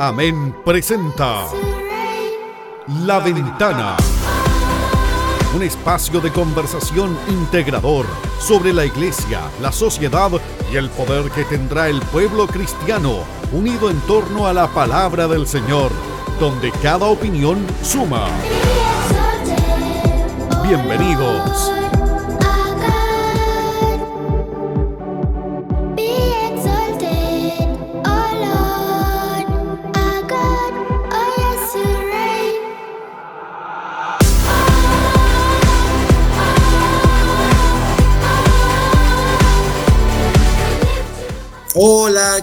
Amén presenta La Ventana. Un espacio de conversación integrador sobre la iglesia, la sociedad y el poder que tendrá el pueblo cristiano unido en torno a la palabra del Señor, donde cada opinión suma. Bienvenidos.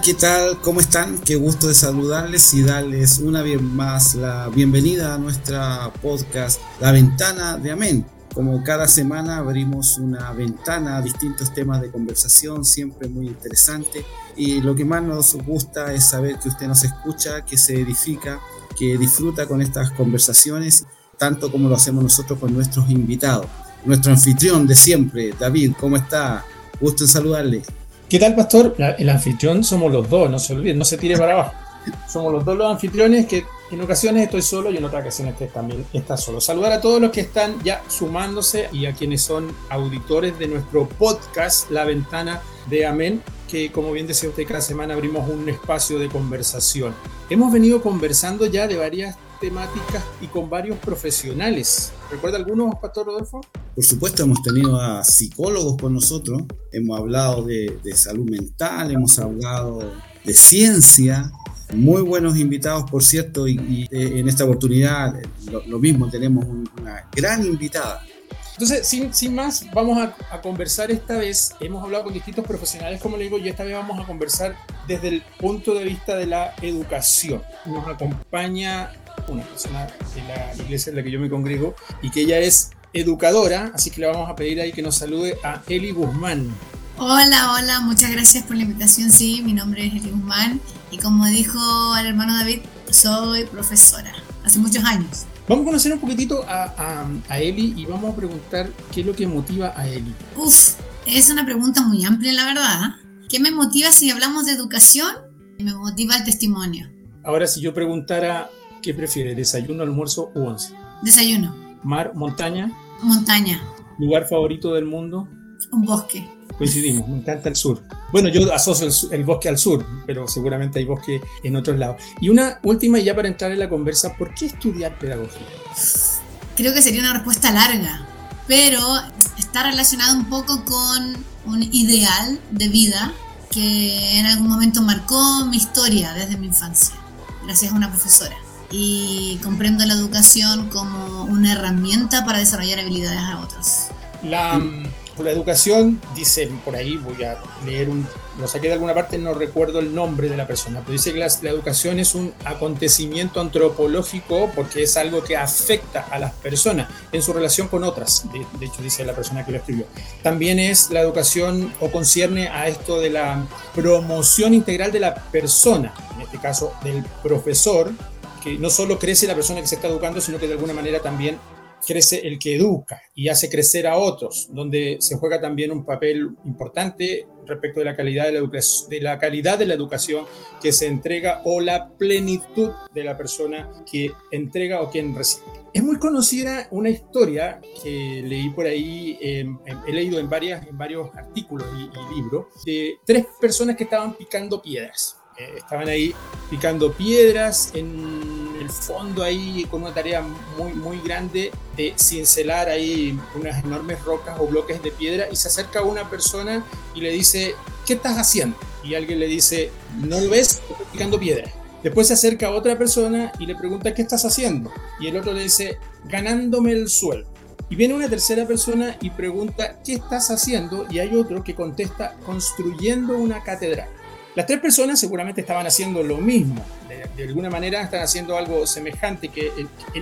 ¿Qué tal? ¿Cómo están? Qué gusto de saludarles y darles una vez más la bienvenida a nuestra podcast La Ventana de Amén. Como cada semana abrimos una ventana a distintos temas de conversación, siempre muy interesante. Y lo que más nos gusta es saber que usted nos escucha, que se edifica, que disfruta con estas conversaciones, tanto como lo hacemos nosotros con nuestros invitados. Nuestro anfitrión de siempre, David, ¿cómo está? Gusto en saludarle. ¿Qué tal, pastor? el anfitrión somos los dos, no se olviden, no se tire para abajo. Somos los dos los anfitriones que en ocasiones estoy solo y en otras ocasiones también está solo. Saludar a todos los que están ya sumándose y a quienes son auditores de nuestro podcast La Ventana de Amén, que como bien decía usted, cada semana abrimos un espacio de conversación. Hemos venido conversando ya de varias temáticas y con varios profesionales. ¿Recuerda algunos, Pastor Rodolfo? Por supuesto, hemos tenido a psicólogos con nosotros, hemos hablado de, salud mental, hemos hablado de ciencia, muy buenos invitados, por cierto, y, eh, en esta oportunidad lo, mismo, tenemos una gran invitada. Entonces, sin, sin más, vamos a, a, conversar esta vez. Hemos hablado con distintos profesionales, como le digo, y esta vez vamos a conversar desde el punto de vista de la educación. Nos acompaña una persona de la iglesia en la que yo me congrego y que ella es educadora, así que le vamos a pedir ahí que nos salude a Eli Guzmán. Hola, hola, muchas gracias por la invitación. Sí, mi nombre es Eli Guzmán y como dijo el hermano David, soy profesora hace muchos años. Vamos a conocer un poquitito a, a, Eli y vamos a preguntar qué es lo que motiva a Eli. Uf, es una pregunta muy amplia, la verdad. ¿Qué me motiva si hablamos de educación? Me motiva el testimonio. Ahora, si yo preguntara ¿Qué prefiere, desayuno, almuerzo u once? Desayuno. Mar, montaña. Montaña. Lugar favorito del mundo. Un bosque. Coincidimos, me encanta el sur. Bueno, yo asocio el, bosque al sur, pero seguramente hay bosque en otros lados. Y una última, ya para entrar en la conversa, ¿por qué estudiar pedagogía? Creo que sería una respuesta larga, pero está relacionado un poco con un ideal de vida que en algún momento marcó mi historia desde mi infancia, gracias a una profesora y comprendo la educación como una herramienta para desarrollar habilidades a otros. La, la educación, dice por ahí, voy a leer un, lo saqué de alguna parte, no recuerdo el nombre de la persona, pero dice que la, educación es un acontecimiento antropológico porque es algo que afecta a las personas en su relación con otras, de, de hecho dice la persona que lo escribió. También es la educación o concierne a esto de la promoción integral de la persona, en este caso del profesor, que no solo crece la persona que se está educando, sino que de alguna manera también crece el que educa y hace crecer a otros, donde se juega también un papel importante respecto de la calidad de la, de la calidad de la educación que se entrega o la plenitud de la persona que entrega o quien recibe. Es muy conocida una historia que leí por ahí, he leído en, varias, en varios artículos y, y libros, de tres personas que estaban picando piedras eh, estaban ahí picando piedras en el fondo ahí con una tarea muy muy grande de cincelar ahí unas enormes rocas o bloques de piedra y se acerca una persona y le dice ¿qué estás haciendo? y alguien le dice ¿no lo ves? Estoy picando piedras Después se acerca otra persona y le pregunta ¿qué estás haciendo? Y el otro le dice ganándome el sueldo. Y viene una tercera persona y pregunta ¿qué estás haciendo? Y hay otro que contesta construyendo una catedral. Las tres personas seguramente estaban haciendo lo mismo, de, alguna manera están haciendo algo semejante, que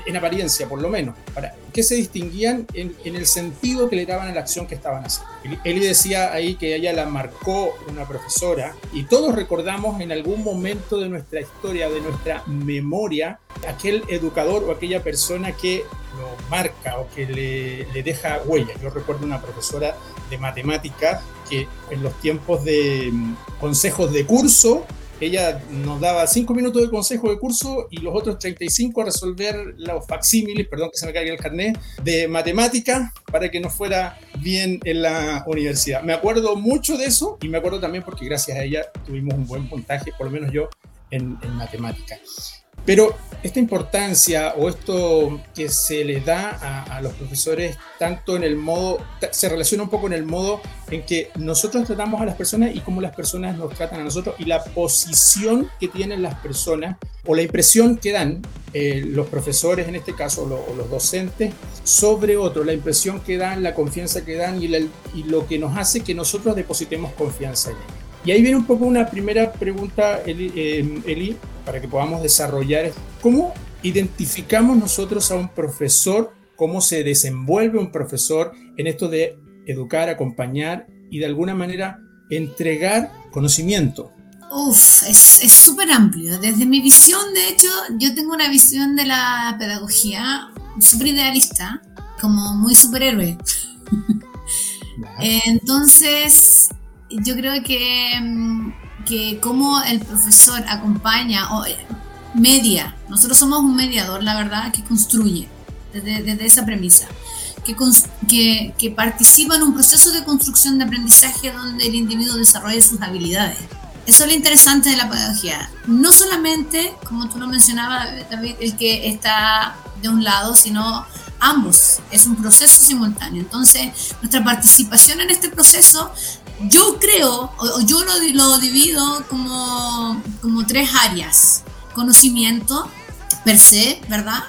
en, apariencia por lo menos. Para, ¿Qué se distinguían en, el sentido que le daban a la acción que estaban haciendo? Eli decía ahí que ella la marcó una profesora y todos recordamos en algún momento de nuestra historia, de nuestra memoria, aquel educador o aquella persona que lo marca o que le, le deja huella. Yo recuerdo una profesora de matemáticas que en los tiempos de mm, consejos de curso ella nos daba cinco minutos de consejo de curso y los otros 35 a resolver los facsímiles, perdón que se me caiga el carnet, de matemática para que nos fuera bien en la universidad. Me acuerdo mucho de eso y me acuerdo también porque gracias a ella tuvimos un buen puntaje, por lo menos yo, en, en matemática. Pero esta importancia o esto que se le da a, los profesores, tanto en el modo, se relaciona un poco en el modo en que nosotros tratamos a las personas y cómo las personas nos tratan a nosotros y la posición que tienen las personas o la impresión que dan eh, los profesores en este caso o los docentes sobre otro, la impresión que dan, la confianza que dan y, y lo que nos hace que nosotros depositemos confianza en ellos. Y ahí viene un poco una primera pregunta, Eli, eh, para que podamos desarrollar. ¿Cómo identificamos nosotros a un profesor? ¿Cómo se desenvuelve un profesor en esto de educar, acompañar y de alguna manera entregar conocimiento? Uf, es súper amplio. Desde mi visión, de hecho, yo tengo una visión de la pedagogía súper idealista, como muy superhéroe. Entonces, yo creo que, mm, que como el profesor acompaña o eh, media, nosotros somos un mediador, la verdad, que construye desde, desde esa premisa, que, que, que, participa en un proceso de construcción de aprendizaje donde el individuo desarrolla sus habilidades. Eso es lo interesante de la pedagogía. No solamente, como tú lo mencionabas, David, el que está de un lado, sino ambos. Es un proceso simultáneo. Entonces, nuestra participación en este proceso yo creo, o, yo lo, lo, divido como, como tres áreas. Conocimiento, per se, ¿verdad?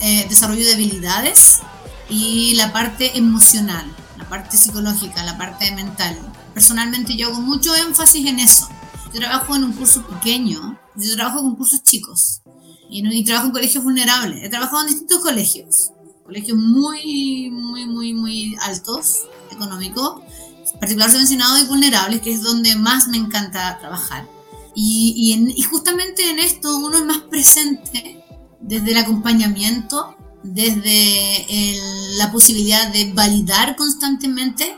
Eh, desarrollo de habilidades y la parte emocional, la parte psicológica, la parte mental. Personalmente yo hago mucho énfasis en eso. Yo trabajo en un curso pequeño, yo trabajo con cursos chicos y, y trabajo en colegios vulnerables. He trabajado en distintos colegios, colegios muy, muy, muy, muy altos, económicos, particular subvencionado y vulnerables, que es donde más me encanta trabajar. Y, y, justamente en esto uno es más presente desde el acompañamiento, desde la posibilidad de validar constantemente,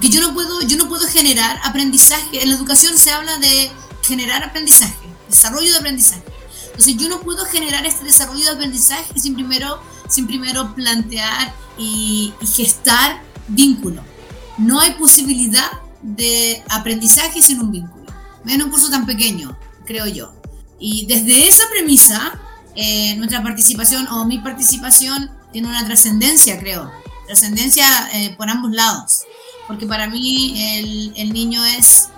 que yo no puedo, yo no puedo generar aprendizaje. En la educación se habla de generar aprendizaje, desarrollo de aprendizaje. Entonces yo no puedo generar este desarrollo de aprendizaje sin primero, sin primero plantear y, y gestar vínculo no hay posibilidad de aprendizaje sin un vínculo. En un curso tan pequeño, creo yo. Y desde esa premisa, eh, nuestra participación o mi participación tiene una trascendencia, creo. Trascendencia eh, por ambos lados. Porque para mí el, el niño es,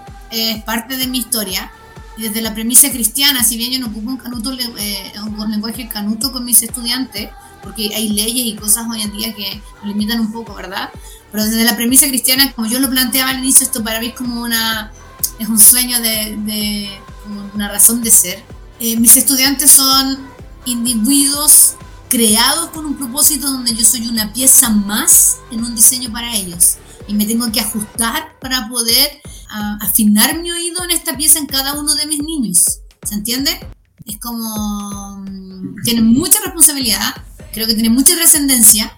parte de mi historia. Y desde la premisa cristiana, si bien yo no ocupo un, canuto, eh, un lenguaje canuto con mis estudiantes, porque hay leyes y cosas hoy en día que limitan un poco, ¿verdad? Pero desde la premisa cristiana, como yo lo planteaba al inicio, esto para mí es como una, es un sueño de, de como una razón de ser. Eh, mis estudiantes son individuos creados con un propósito donde yo soy una pieza más en un diseño para ellos y me tengo que ajustar para poder uh, afinar mi oído en esta pieza en cada uno de mis niños. ¿Se entiende? Es como... Um, tienen mucha responsabilidad, creo que tienen mucha trascendencia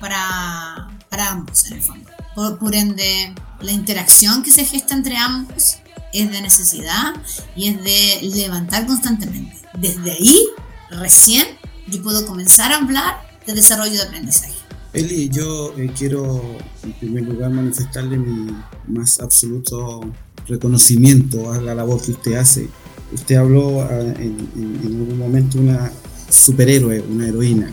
para, para ambos en el fondo. Por, ende, la interacción que se gesta entre ambos es de necesidad y es de levantar constantemente. Desde ahí, recién, yo puedo comenzar a hablar de desarrollo de aprendizaje. Eli, yo eh, quiero en primer lugar manifestarle mi más absoluto reconocimiento a la labor que usted hace. Usted habló ah, en, en algún momento una superhéroe, una heroína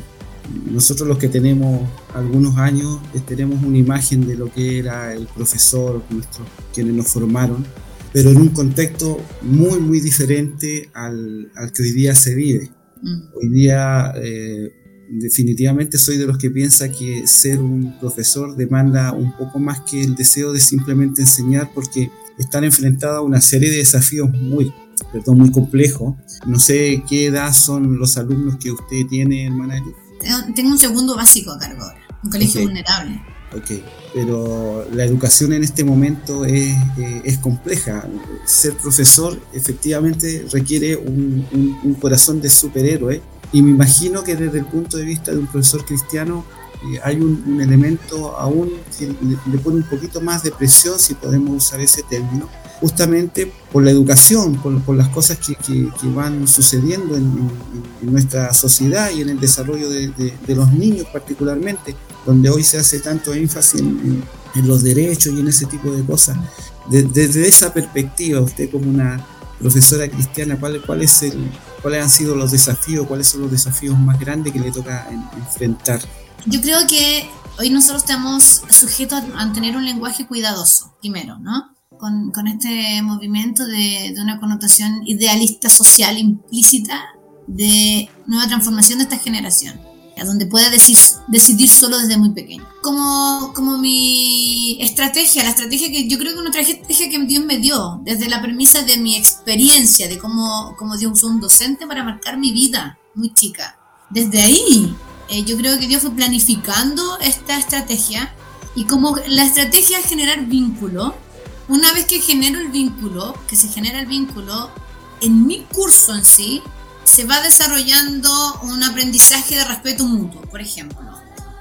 nosotros los que tenemos algunos años eh, tenemos una imagen de lo que era el profesor, nuestros, quienes nos formaron, pero en un contexto muy, muy diferente al, al que hoy día se vive. Mm. Hoy día eh, definitivamente soy de los que piensa que ser un profesor demanda un poco más que el deseo de simplemente enseñar porque están enfrentados a una serie de desafíos muy, perdón, muy complejos. No sé qué edad son los alumnos que usted tiene, hermana tengo un segundo básico a cargo ahora, un colegio vulnerable. Ok, pero la educación en este momento es, eh, es compleja. Ser profesor efectivamente requiere un, un, corazón de superhéroe y me imagino que desde el punto de vista de un profesor cristiano eh, hay un, un, elemento aún que le, pone un poquito más de presión, si podemos usar ese término, justamente por la educación, por, las cosas que, van sucediendo en, nuestra sociedad y en el desarrollo de, los niños particularmente, donde hoy se hace tanto énfasis en, los derechos y en ese tipo de cosas. desde esa perspectiva, usted como una profesora cristiana, ¿cuál, ¿cuáles han sido los desafíos, cuáles son los desafíos más grandes que le toca enfrentar? Yo creo que hoy nosotros estamos sujetos a tener un lenguaje cuidadoso, primero, ¿no? Con, este movimiento de, una connotación idealista social implícita de nueva transformación de esta generación, a donde pueda decidir solo desde muy pequeño. Como, como mi estrategia, la estrategia que yo creo que una estrategia que Dios me dio, desde la premisa de mi experiencia, de cómo, cómo Dios usó un docente para marcar mi vida muy chica. Desde ahí eh, yo creo que Dios fue planificando esta estrategia y como la estrategia es generar vínculo, una vez que genero el vínculo, que se genera el vínculo, en mi curso en sí, se va desarrollando un aprendizaje de respeto mutuo, por ejemplo.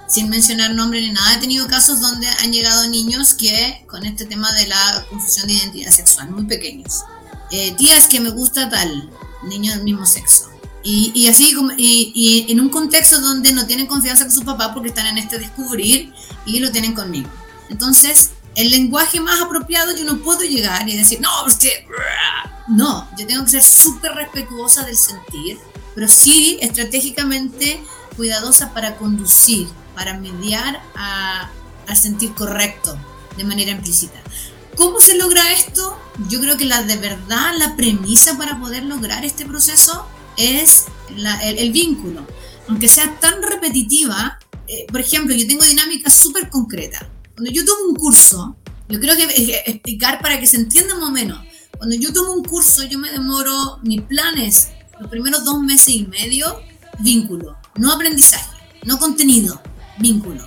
Sin mencionar nombre ni nada, he tenido casos donde han llegado niños que, con este tema de la confusión de identidad sexual, muy pequeños. Eh, tías que me gusta tal, niño del mismo sexo. Y, así, y, y, en un contexto donde no tienen confianza con su papá porque están en este descubrir y lo tienen conmigo. Entonces, el lenguaje más apropiado yo no puedo llegar y decir, no, es que... No, yo tengo que ser súper respetuosa del sentir, pero sí estratégicamente cuidadosa para conducir, para mediar a, al sentir correcto de manera implícita. ¿Cómo se logra esto? Yo creo que la de verdad, la premisa para poder lograr este proceso es el, vínculo. Aunque sea tan repetitiva, eh, por ejemplo, yo tengo dinámicas súper concretas. Cuando yo tomo un curso, yo creo que explicar para que se entienda más o menos. Cuando yo tomo un curso, yo me demoro, mis planes, los primeros dos meses y medio, vínculo, no aprendizaje, no contenido, vínculo.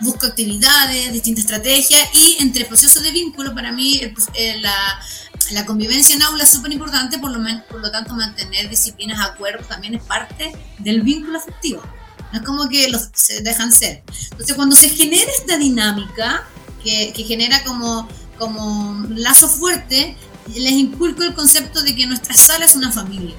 Busco actividades, distintas estrategias y entre el proceso de vínculo, para mí eh, la, convivencia en aula es súper importante, por lo, por lo tanto mantener disciplinas, acuerdos también es parte del vínculo afectivo. No es como que los se dejan ser. Entonces cuando se genera esta dinámica, que, que genera como, como lazo fuerte, les inculco el concepto de que nuestra sala es una familia.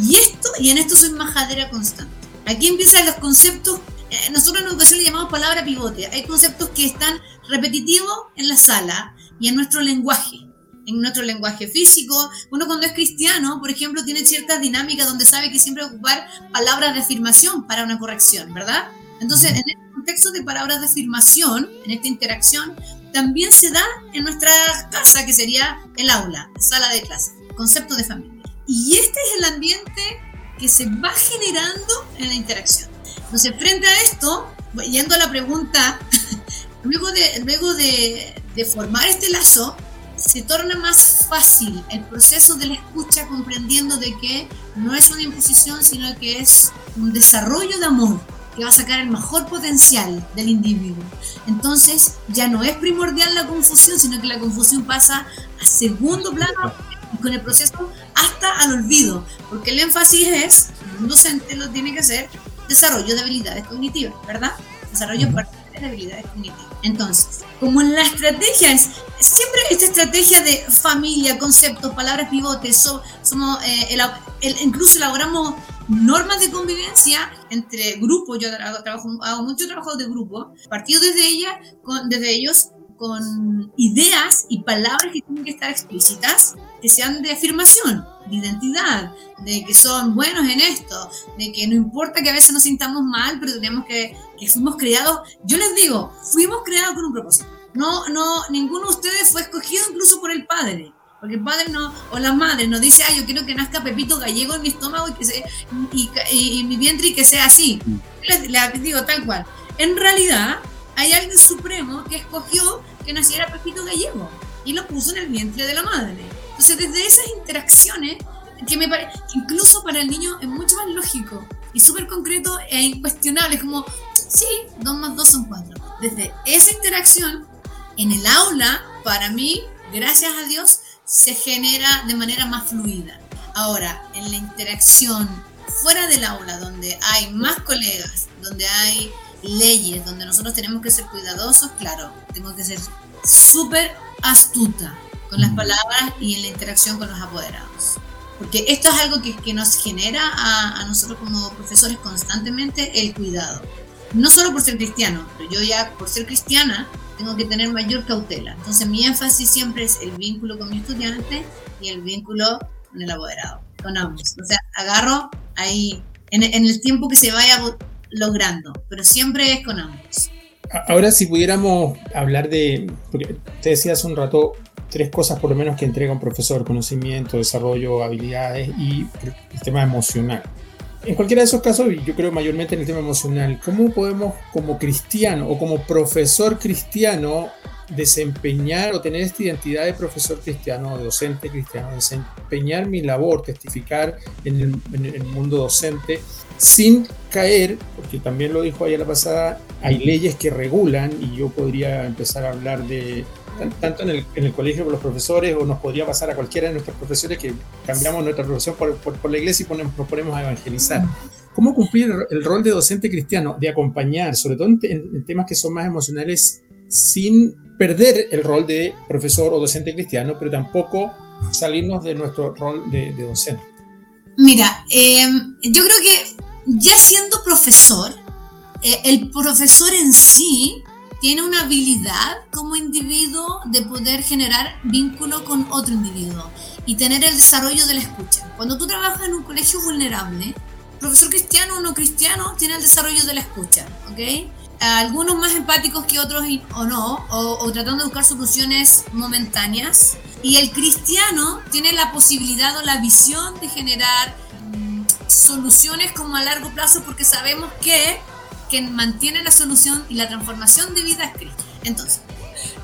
Y esto, y en esto soy majadera constante. Aquí empiezan los conceptos, eh, nosotros en educación le llamamos palabra pivote. Hay conceptos que están repetitivos en la sala y en nuestro lenguaje en nuestro lenguaje físico. Uno cuando es cristiano, por ejemplo, tiene ciertas dinámicas donde sabe que siempre ocupar palabras de afirmación para una corrección, ¿verdad? Entonces, en el contexto de palabras de afirmación, en esta interacción, también se da en nuestra casa, que sería el aula, sala de clase, concepto de familia. Y este es el ambiente que se va generando en la interacción. Entonces, frente a esto, yendo a la pregunta, luego de, luego de, de formar este lazo, se torna más fácil el proceso de la escucha comprendiendo de que no es una imposición, sino que es un desarrollo de amor que va a sacar el mejor potencial del individuo. Entonces ya no es primordial la confusión, sino que la confusión pasa a segundo plano y con el proceso hasta al olvido, porque el énfasis es, un docente lo tiene que hacer, desarrollo de habilidades cognitivas, ¿verdad? Desarrollo de habilidades cognitivas. Entonces, como en la estrategia es siempre esta estrategia de familia, conceptos, palabras pivotes, somos, eh, incluso elaboramos normas de convivencia entre grupos. Yo trabajo, hago mucho trabajo de grupo, partido desde ella, con, desde ellos con ideas y palabras que tienen que estar explícitas, que sean de afirmación, de identidad, de que son buenos en esto, de que no importa que a veces nos sintamos mal, pero tenemos que, que fuimos creados, yo les digo, fuimos creados con un propósito. No, no, ninguno de ustedes fue escogido incluso por el padre. Porque el padre no, o la madre nos dice, ay, yo quiero que nazca Pepito Gallego en mi estómago y, que se, y, mi vientre y que sea así. Les, les digo tal cual. En realidad, hay alguien supremo que escogió que naciera Pepito Gallego y lo puso en el vientre de la madre. Entonces, desde esas interacciones, que me parece, incluso para el niño es mucho más lógico y súper concreto e incuestionable, como, sí, dos más dos son cuatro. Desde esa interacción, en el aula, para mí, gracias a Dios, se genera de manera más fluida. Ahora, en la interacción fuera del aula, donde hay más colegas, donde hay leyes donde nosotros tenemos que ser cuidadosos, claro, tengo que ser súper astuta, con las palabras y en la interacción con los apoderados. Porque esto es algo que, que nos genera a, a, nosotros como profesores constantemente el cuidado. No solo por ser cristiano, pero yo ya por ser cristiana tengo que tener mayor cautela. Entonces mi énfasis siempre es el vínculo con mi estudiante y el vínculo con el apoderado, con ambos. O sea, agarro ahí en, en el tiempo que se vaya logrando, pero siempre es con ambos. Ahora si pudiéramos hablar de, porque te decía hace un rato, tres cosas por lo menos que entrega un profesor, conocimiento, desarrollo, habilidades y el tema emocional. En cualquiera de esos casos, yo creo mayormente en el tema emocional, ¿cómo podemos como cristiano o como profesor cristiano desempeñar o tener esta identidad de profesor cristiano, de docente cristiano, desempeñar mi labor, testificar en el, en el mundo docente sin caer, porque también lo dijo ayer la pasada, hay leyes que regulan y yo podría empezar a hablar de tanto en el, en el, colegio con los profesores o nos podría pasar a cualquiera de nuestros profesores que cambiamos nuestra profesión por, por, por la iglesia y ponemos, nos ponemos a evangelizar. ¿Cómo cumplir el rol de docente cristiano? De acompañar, sobre todo en, en temas que son más emocionales, sin perder el rol de profesor o docente cristiano, pero tampoco salirnos de nuestro rol de, de docente. Mira, eh, yo creo que ya siendo profesor, eh, el profesor en sí tiene una habilidad como individuo de poder generar vínculo con otro individuo y tener el desarrollo de la escucha. Cuando tú trabajas en un colegio vulnerable, profesor cristiano o no cristiano tiene el desarrollo de la escucha, ¿ok? Algunos más empáticos que otros o no, o, o tratando de buscar soluciones momentáneas. Y el cristiano tiene la posibilidad o la visión de generar mmm, soluciones como a largo plazo porque sabemos que quien mantiene la solución y la transformación de vida es Cristo. Entonces,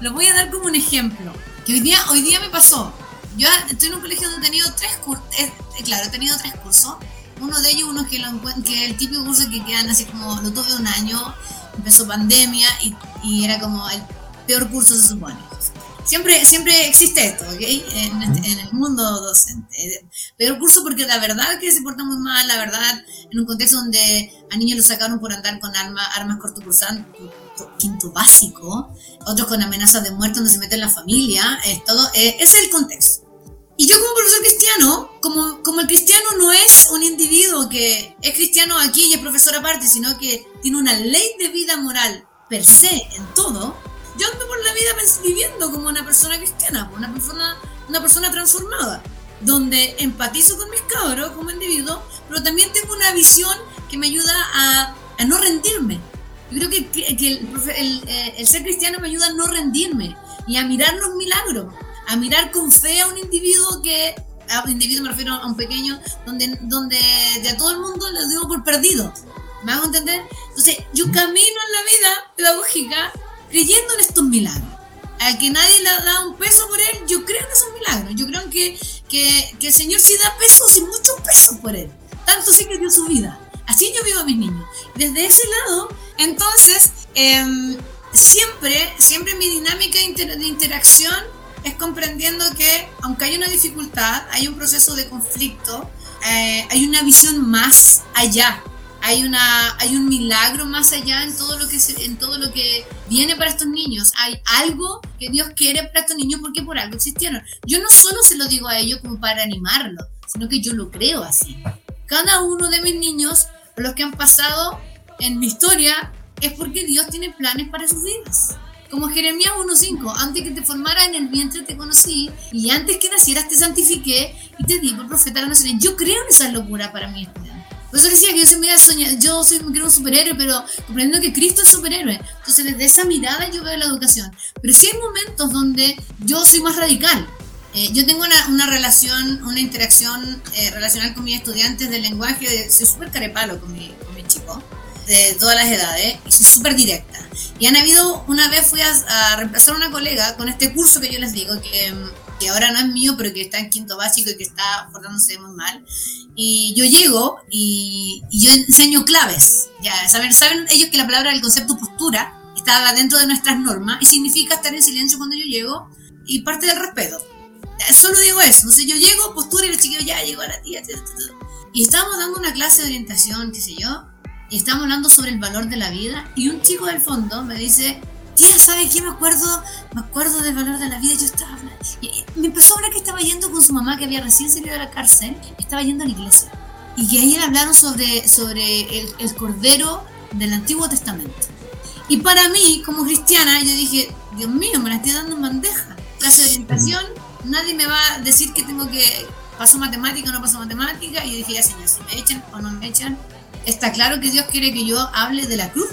lo voy a dar como un ejemplo, que hoy día, hoy día me pasó. Yo estoy en un colegio donde he tenido tres cursos, eh, claro, he tenido tres cursos. Uno de ellos, uno que, lo, que el típico curso que quedan así como, lo tuve un año, empezó pandemia y era como el peor curso se supone siempre, siempre existe esto, ¿ok? En, en, el mundo docente. Peor curso porque la verdad que se porta muy mal, la verdad, en un contexto donde a niños los sacaron por andar con arma, armas cortopulsantes, quinto básico, otros con amenazas de muerte donde se mete en la familia, es todo, eh, ese es el contexto. Y yo como profesor cristiano, como, como el cristiano no es un individuo que es cristiano aquí y es profesor aparte, sino que tiene una ley de vida moral per se en todo, yo ando por la vida viviendo como una persona cristiana, una persona, una persona transformada, donde empatizo con mis cabros como individuo, pero también tengo una visión que me ayuda a, a no rendirme. Yo creo que, que, el, el, eh, el, ser cristiano me ayuda a no rendirme y a mirar los milagros, a mirar con fe a un individuo que, a un individuo me refiero a un pequeño, donde, donde de a todo el mundo le digo por perdido. ¿Me hago entender? Entonces, yo camino en la vida pedagógica creyendo en estos milagros. Al que nadie le da un peso por él, yo creo en esos milagros. Yo creo que, que, el Señor sí da pesos y muchos pesos por él. Tanto sí que dio su vida. Así yo vivo a mis niños. Desde ese lado, entonces, eh, siempre, siempre mi dinámica de interacción es comprendiendo que, aunque hay una dificultad, hay un proceso de conflicto, eh, hay una visión más allá hay, una, hay un milagro más allá en todo, lo que en todo lo que viene para estos niños. Hay algo que Dios quiere para estos niños porque por algo existieron. Yo no solo se lo digo a ellos como para animarlos, sino que yo lo creo así. Cada uno de mis niños, los que han pasado en mi historia, es porque Dios tiene planes para sus vidas. Como Jeremías 1.5, antes que te formara en el vientre te conocí, y antes que nacieras te santifiqué y te di por profeta a la nación. Yo creo en esa locura para estudiante. Por eso decía que yo soy quiero un superhéroe, pero comprendiendo que Cristo es superhéroe. Entonces, desde esa mirada yo veo la educación. Pero sí hay momentos donde yo soy más radical. Eh, yo tengo una, una, relación, una interacción eh, relacional con mis estudiantes del lenguaje, soy súper carepalo con mi, con mi chico, de todas las edades, y soy súper directa. Y han habido, una vez fui a, a, reemplazar a una colega con este curso que yo les digo, que, que ahora no es mío, pero que está en quinto básico y que está portándose muy mal. Y yo llego y, y, yo enseño claves. Ya, saben, saben ellos que la palabra, el concepto postura, está dentro de nuestras normas y significa estar en silencio cuando yo llego y parte del respeto. Solo digo eso. Entonces yo llego, postura y el chiquillo ya llegó a la tía. Y estábamos dando una clase de orientación, qué sé yo, y estábamos hablando sobre el valor de la vida. Y un chico del fondo me dice, tía, ¿sabe qué? Me acuerdo, me acuerdo del valor de la vida. Yo estaba hablando Y me empezó a hablar que estaba yendo con su mamá, que había recién salido de la cárcel, estaba yendo a la iglesia. Y que ahí hablaron sobre, sobre el, el Cordero del Antiguo Testamento. Y para mí, como cristiana, yo dije, Dios mío, me la estoy dando en bandeja. Clase de orientación, nadie me va a decir que tengo que paso matemática o no paso matemática. Y yo dije, ya señor, si me echan o no me echan, está claro que Dios quiere que yo hable de la cruz.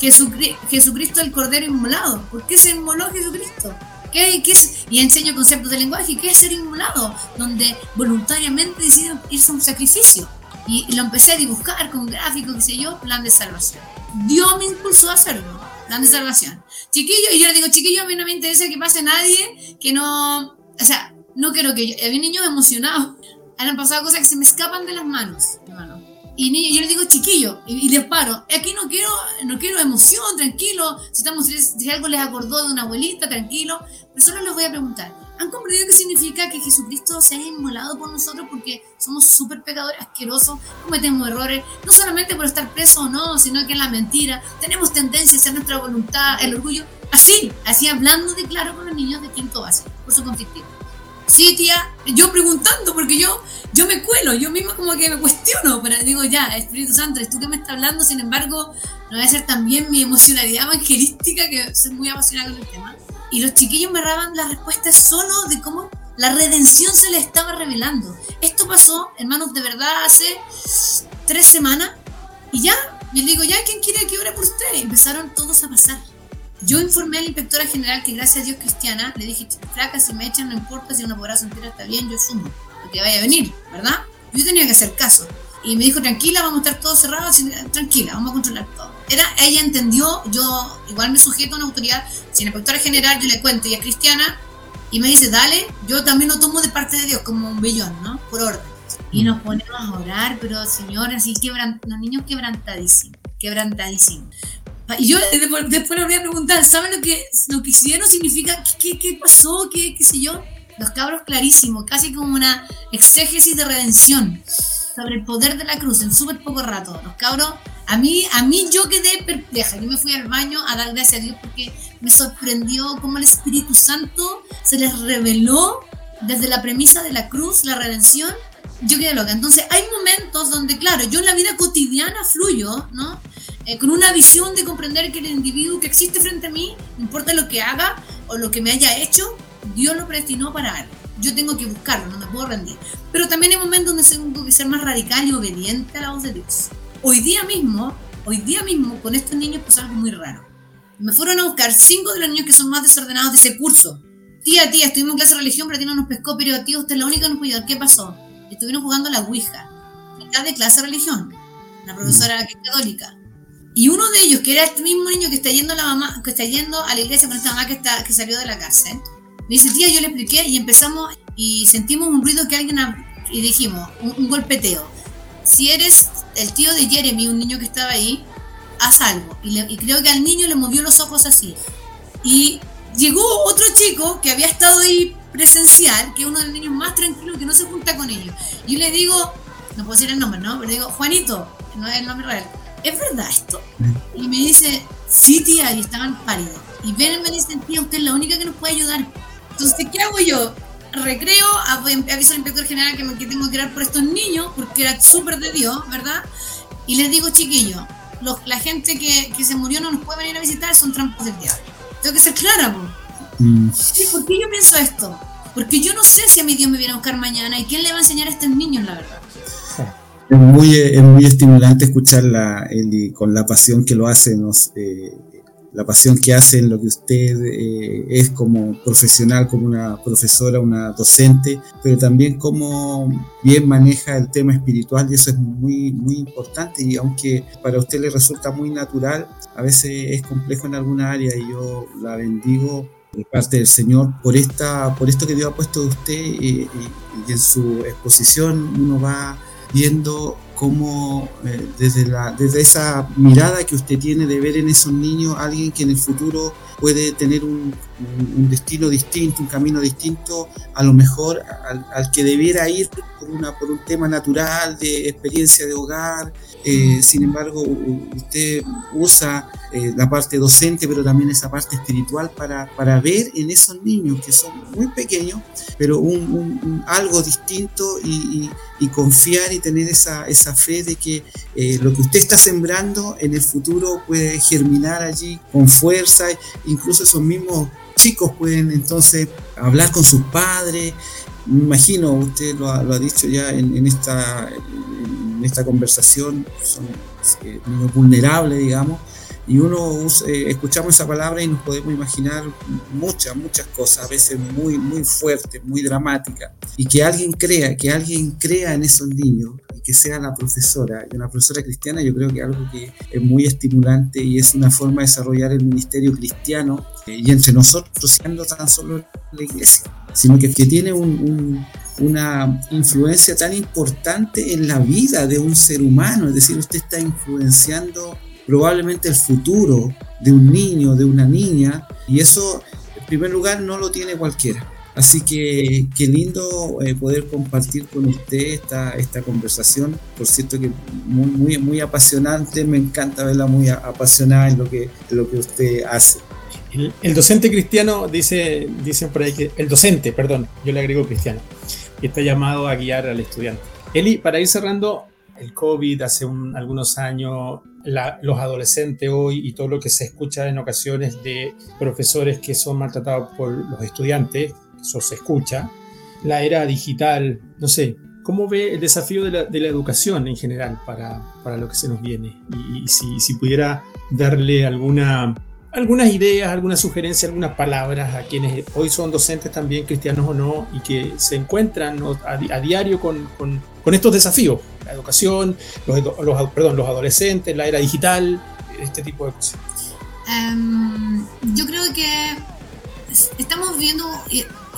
Jesucristo el Cordero inmolado. ¿Por qué se inmoló Jesucristo? ¿Qué, qué es? Y enseño conceptos de lenguaje. ¿Qué es ser inmolado? Donde voluntariamente decido irse a un sacrificio. Y lo empecé a dibujar con gráficos, qué sé yo, plan de salvación. Dios me impulsó a hacerlo, plan de salvación. Chiquillo, y yo le digo, chiquillo, a mí no me interesa que pase nadie que no. O sea, no quiero que yo. Había niños emocionados. Han pasado cosas que se me escapan de las manos, hermano. Y yo le digo, chiquillo, y, les paro, aquí no quiero, no quiero emoción, tranquilo, si, estamos, si algo les acordó de una abuelita, tranquilo, pero solo les voy a preguntar, ¿han comprendido qué significa que Jesucristo se haya inmolado por nosotros porque somos súper pecadores, asquerosos, cometemos errores, no solamente por estar presos o no, sino que en la mentira, tenemos tendencia a nuestra voluntad, el orgullo, así, así hablando de claro con los niños de quinto base, por su conflictivo. Sí, tía, yo preguntando, porque yo, yo me cuelo, yo misma como que me cuestiono, pero digo, ya, Espíritu Santo, es tú que me estás hablando, sin embargo, no a ser también mi emocionalidad evangelística, que soy muy apasionada con el tema. Y los chiquillos me daban las respuestas solo de cómo la redención se les estaba revelando. Esto pasó, hermanos, de verdad, hace tres semanas, y ya, y le digo, ya, ¿quién quiere que ore por usted? Y empezaron todos a pasar. Yo informé a la inspectora general que gracias a Dios cristiana, le dije, flaca, si me echan no importa, si una pobraza entera está bien, yo sumo, porque vaya a venir, ¿verdad? Yo tenía que hacer caso. Y me dijo, tranquila, vamos a estar todos cerrados, tranquila, vamos a controlar todo. Era, ella entendió, yo igual me sujeto a una autoridad, si la inspectora general yo le cuento, y es cristiana, y me dice, dale, yo también lo tomo de parte de Dios, como un billón, ¿no? Por orden. Y nos ponemos a orar, pero señores, así quebrant los niños quebrantadísimos, quebrantadísimos. Y yo después, le voy a preguntar, ¿saben lo que, lo que significa? ¿Qué, qué, pasó? ¿Qué, ¿Qué sé yo? Los cabros clarísimos, casi como una exégesis de redención sobre el poder de la cruz en súper poco rato. Los cabros, a mí, a mí yo quedé perpleja. Yo me fui al baño a dar gracias a Dios porque me sorprendió cómo el Espíritu Santo se les reveló desde la premisa de la cruz, la redención. Yo quedé loca. Entonces, hay momentos donde, claro, yo en la vida cotidiana fluyo, ¿no? Eh, con una visión de comprender que el individuo que existe frente a mí, no importa lo que haga o lo que me haya hecho, Dios lo predestinó para algo. Yo tengo que buscarlo, no me puedo rendir. Pero también hay momentos donde tengo que ser más radical y obediente a la voz de Dios. Hoy día mismo, hoy día mismo, con estos niños pasó algo muy raro. Me fueron a buscar cinco de los niños que son más desordenados de ese curso. Tía, tía, estuvimos en clase de religión, pero a ti no nos pescó, pero usted es la única que nos puede. ¿Qué pasó? Estuvieron jugando a la Ouija, mitad de clase de religión. La profesora que es católica. Y uno de ellos, que era este mismo niño que está yendo a la mamá, que está yendo a la iglesia con esta mamá que, está, que salió de la cárcel, me dice, tía, yo le expliqué y empezamos y sentimos un ruido que alguien, y dijimos, un, golpeteo. Si eres el tío de Jeremy, un niño que estaba ahí, haz algo. Y, y creo que al niño le movió los ojos así. Y llegó otro chico que había estado ahí presencial, que es uno de los niños más tranquilos que no se junta con ellos. Y yo le digo, no puedo decir el nombre, ¿no? Pero le digo, Juanito, no es el nombre real. ¿Es verdad esto? Y me dice, sí, tía, y estaban pálidos. Y ven me dice, tía, usted es la única que nos puede ayudar. Entonces, ¿qué hago yo? Recreo, aviso al inspector general que, me, que tengo que ir por estos niños, porque era súper de Dios, ¿verdad? Y les digo, chiquillos, la gente que, que, se murió no nos puede venir a visitar, son trampas del diablo. Tengo que ser clara, mm. ¿Por qué yo pienso esto? Porque yo no sé si a mi Dios me viene a buscar mañana y quién le va a enseñar a estos niños, la verdad es muy, es muy estimulante escucharla y con la pasión que lo hace, eh, la pasión que hace en lo que usted eh, es como profesional, como una profesora, una docente, pero también como bien maneja el tema espiritual y eso es muy, muy importante y aunque para usted le resulta muy natural, a veces es complejo en alguna área y yo la bendigo de parte del Señor por esta por esto que Dios ha puesto de usted y, y en su exposición uno va viendo cómo eh, desde, la, desde esa mirada que usted tiene de ver en esos niños alguien que en el futuro puede tener un, destino distinto, un camino distinto, a lo mejor al, que debiera ir por, una, por un tema natural de experiencia de hogar. Eh, sin embargo, usted usa eh, la parte docente, pero también esa parte espiritual para, para ver en esos niños que son muy pequeños, pero un, algo distinto y, confiar y tener esa, esa fe de que eh, lo que usted está sembrando en el futuro puede germinar allí con fuerza incluso esos mismos chicos pueden entonces hablar con sus padres. Me imagino, usted lo ha, dicho ya en, esta, en esta conversación, son eh, vulnerables, digamos, y uno eh, escuchamos esa palabra y nos podemos imaginar muchas, muchas cosas, a veces muy, muy fuertes, muy dramáticas, y que alguien crea, que alguien crea en esos niños que sea la profesora, y una profesora cristiana yo creo que algo que es muy estimulante y es una forma de desarrollar el ministerio cristiano eh, y entre nosotros, no tan solo la iglesia, sino que, que tiene una influencia tan importante en la vida de un ser humano, es decir, usted está influenciando probablemente el futuro de un niño, de una niña, y eso en primer lugar no lo tiene cualquiera. Así que qué lindo eh, poder compartir con usted esta, esta conversación. Por cierto que muy, muy, muy apasionante, me encanta verla muy apasionada en lo que, lo que usted hace. El, docente cristiano dice, dicen por ahí que el docente, perdón, yo le agrego cristiano, que está llamado a guiar al estudiante. Eli, para ir cerrando, el COVID hace algunos años, los adolescentes hoy y todo lo que se escucha en ocasiones de profesores que son maltratados por los estudiantes, eso se escucha, la era digital, no sé, ¿cómo ve el desafío de la, educación en general para, para, lo que se nos viene? Y, si, si, pudiera darle alguna, algunas ideas, algunas sugerencias, algunas palabras a quienes hoy son docentes también, cristianos o no, y que se encuentran a, diario con, con, con estos desafíos la educación, los, perdón, los adolescentes, la era digital, este tipo de cosas? Em, yo creo que estamos viendo,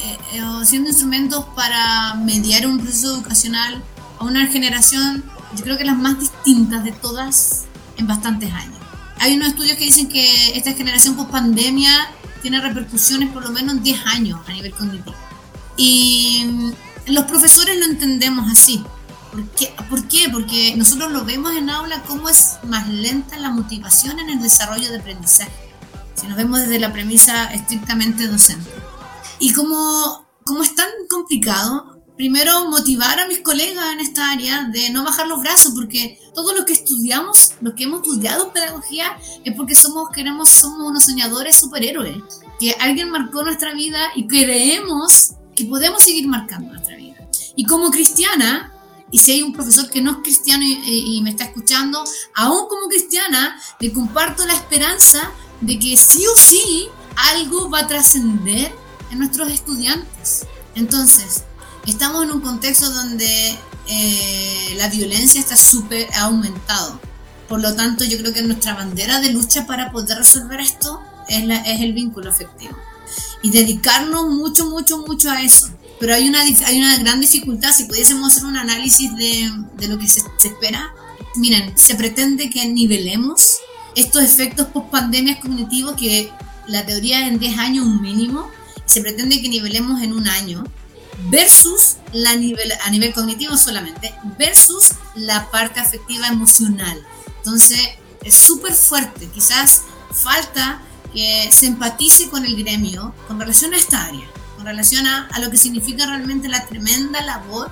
eh, eh, siendo instrumentos para mediar un proceso educacional a una generación, yo creo que las más distintas de todas en bastantes años. Hay unos estudios que dicen que esta generación post pandemia tiene repercusiones por lo menos en 10 años a nivel cognitivo. Y los profesores lo entendemos así. ¿Por qué? ¿Por qué? Porque nosotros lo vemos en aula cómo es más lenta la motivación en el desarrollo de aprendizaje, si nos vemos desde la premisa estrictamente docente. Y como, como es tan complicado, primero motivar a mis colegas en esta área de no bajar los brazos, porque todo lo que estudiamos, lo que hemos estudiado pedagogía, es porque somos, queremos, somos unos soñadores superhéroes, que alguien marcó nuestra vida y creemos que podemos seguir marcando nuestra vida. Y como cristiana, y si hay un profesor que no es cristiano y, me está escuchando, aún como cristiana, le comparto la esperanza de que sí o sí algo va a trascender en nuestros estudiantes. Entonces, estamos en un contexto donde eh, la violencia está súper aumentado. Por lo tanto, yo creo que nuestra bandera de lucha para poder resolver esto es, es el vínculo efectivo. Y dedicarnos mucho, mucho, mucho a eso pero hay una, hay una gran dificultad. Si pudiésemos hacer un análisis de, de lo que se, espera, miren, se pretende que nivelemos estos efectos post pandemias cognitivos que la teoría en 10 años un mínimo, se pretende que nivelemos en un año, versus la nivel, a nivel cognitivo solamente, versus la parte afectiva emocional. Entonces, es súper fuerte. Quizás falta que se empatice con el gremio con relación a esta área en relación a, lo que significa realmente la tremenda labor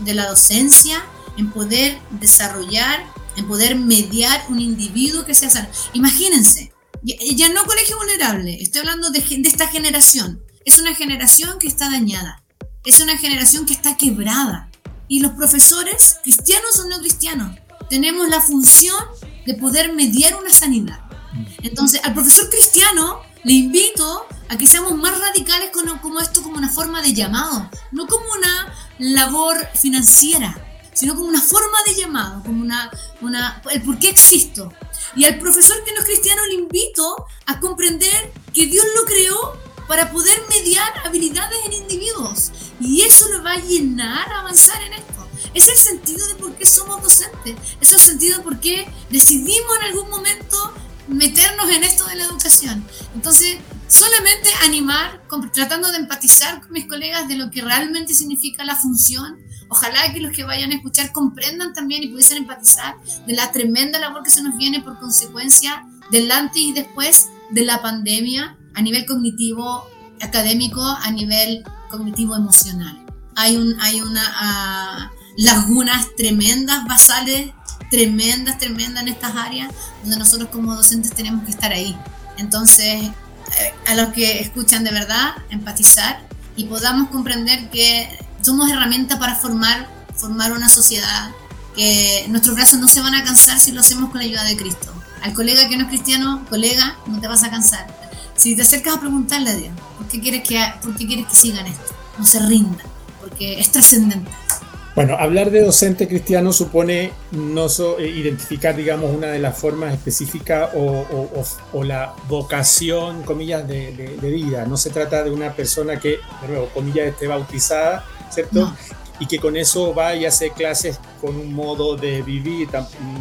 de la docencia en poder desarrollar, en poder mediar un individuo que sea sano. Imagínense, ya, no colegio vulnerable, estoy hablando de, de esta generación. Es una generación que está dañada, es una generación que está quebrada. Y los profesores, cristianos o no cristianos, tenemos la función de poder mediar una sanidad. Entonces, al profesor cristiano le invito a que seamos más radicales con, como esto como una forma de llamado, no como una labor financiera, sino como una forma de llamado, como una, una el por qué existo. Y al profesor que no es cristiano le invito a comprender que Dios lo creó para poder mediar habilidades en individuos. Y eso lo va a llenar a avanzar en esto. Es el sentido de por qué somos docentes. Es el sentido de por qué decidimos en algún momento meternos en esto de la educación. Entonces, solamente animar, tratando de empatizar con mis colegas de lo que realmente significa la función. Ojalá que los que vayan a escuchar comprendan también y pudiesen empatizar de la tremenda labor que se nos viene por consecuencia del antes y después de la pandemia a nivel cognitivo, académico, a nivel cognitivo emocional. Hay, un, hay una uh, lagunas tremendas, basales, tremendas, tremendas en estas áreas, donde nosotros como docentes tenemos que estar ahí. Entonces, eh, a los que escuchan de verdad, empatizar y podamos comprender que somos herramientas para formar, formar una sociedad, que nuestros brazos no se van a cansar si lo hacemos con la ayuda de Cristo. Al colega que no es cristiano, colega, no te vas a cansar. Si te acercas a preguntarle a Dios, ¿por qué quieres que, por qué quieres que sigan esto? No se rindan, porque es trascendente. Bueno, hablar de docente cristiano supone no eh, identificar, digamos, una de las formas específicas o, la vocación, comillas, de, vida. No se trata de una persona que, de nuevo, comillas, esté bautizada, ¿cierto? Y que con eso va y hace clases con un modo de vivir.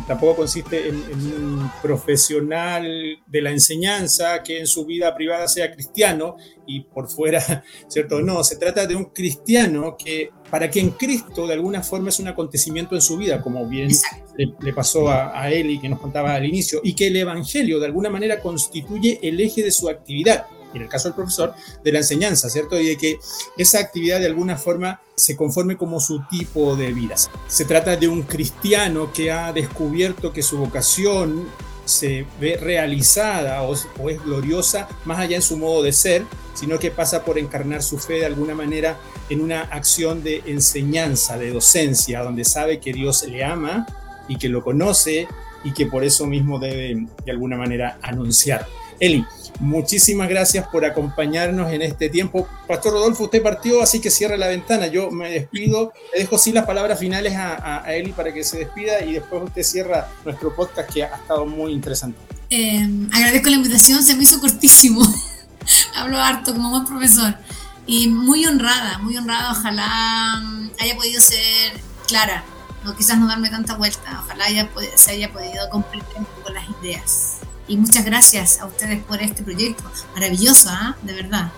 Tampoco consiste en, un profesional de la enseñanza que en su vida privada sea cristiano y por fuera, ¿cierto? No, se trata de un cristiano que para quien Cristo de alguna forma es un acontecimiento en su vida, como bien le, pasó a, a y que nos contaba al inicio, y que el Evangelio de alguna manera constituye el eje de su actividad en el caso del profesor, de la enseñanza, ¿cierto? Y de que esa actividad de alguna forma se conforme como su tipo de vida. Se trata de un cristiano que ha descubierto que su vocación se ve realizada o, es gloriosa más allá en su modo de ser, sino que pasa por encarnar su fe de alguna manera en una acción de enseñanza, de docencia, donde sabe que Dios le ama y que lo conoce y que por eso mismo debe de alguna manera anunciar. Eli, Muchísimas gracias por acompañarnos en este tiempo. Pastor Rodolfo, usted partió, así que cierre la ventana. Yo me despido, le dejo sí las palabras finales a, Eli para que se despida y después usted cierra nuestro podcast que ha estado muy interesante. Eh, agradezco la invitación, se me hizo cortísimo. Hablo harto como buen profesor. Y muy honrada, muy honrada. Ojalá haya podido ser clara, no quizás no darme tanta vuelta. Ojalá se haya podido comprender un poco las ideas. Y muchas gracias a ustedes por este proyecto. Maravilloso, ¿ah? De verdad.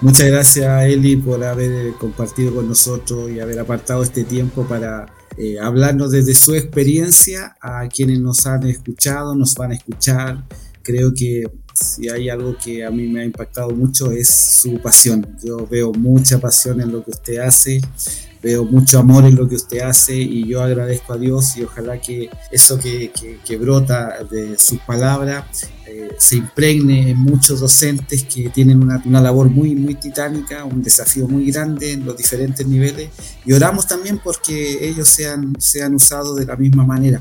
Muchas gracias, Eli, por haber compartido con nosotros y haber apartado este tiempo para eh, hablarnos desde su experiencia a quienes nos han escuchado, nos van a escuchar. Creo que si hay algo que a mí me ha impactado mucho es su pasión. Yo veo mucha pasión en lo que usted hace veo mucho amor en lo que usted hace y yo agradezco a Dios y ojalá que eso que, que, brota de sus palabras eh, se impregne en muchos docentes que tienen una, una, labor muy, muy titánica, un desafío muy grande en los diferentes niveles y oramos también porque ellos sean, sean usados de la misma manera.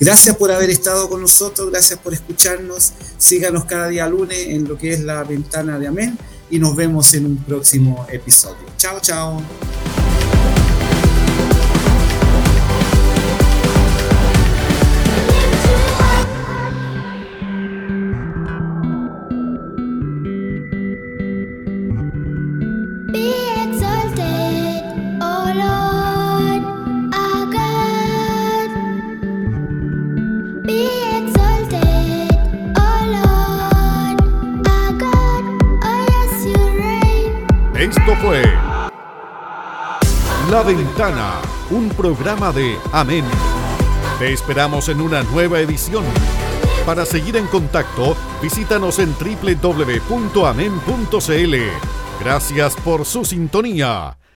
Gracias por haber estado con nosotros, gracias por escucharnos, síganos cada día lunes en lo que es la ventana de Amén y nos vemos en un próximo episodio. Chao, chao. Ventana, un programa de Amén. Te esperamos en una nueva edición. Para seguir en contacto, visítanos en www.amen.cl. Gracias por su sintonía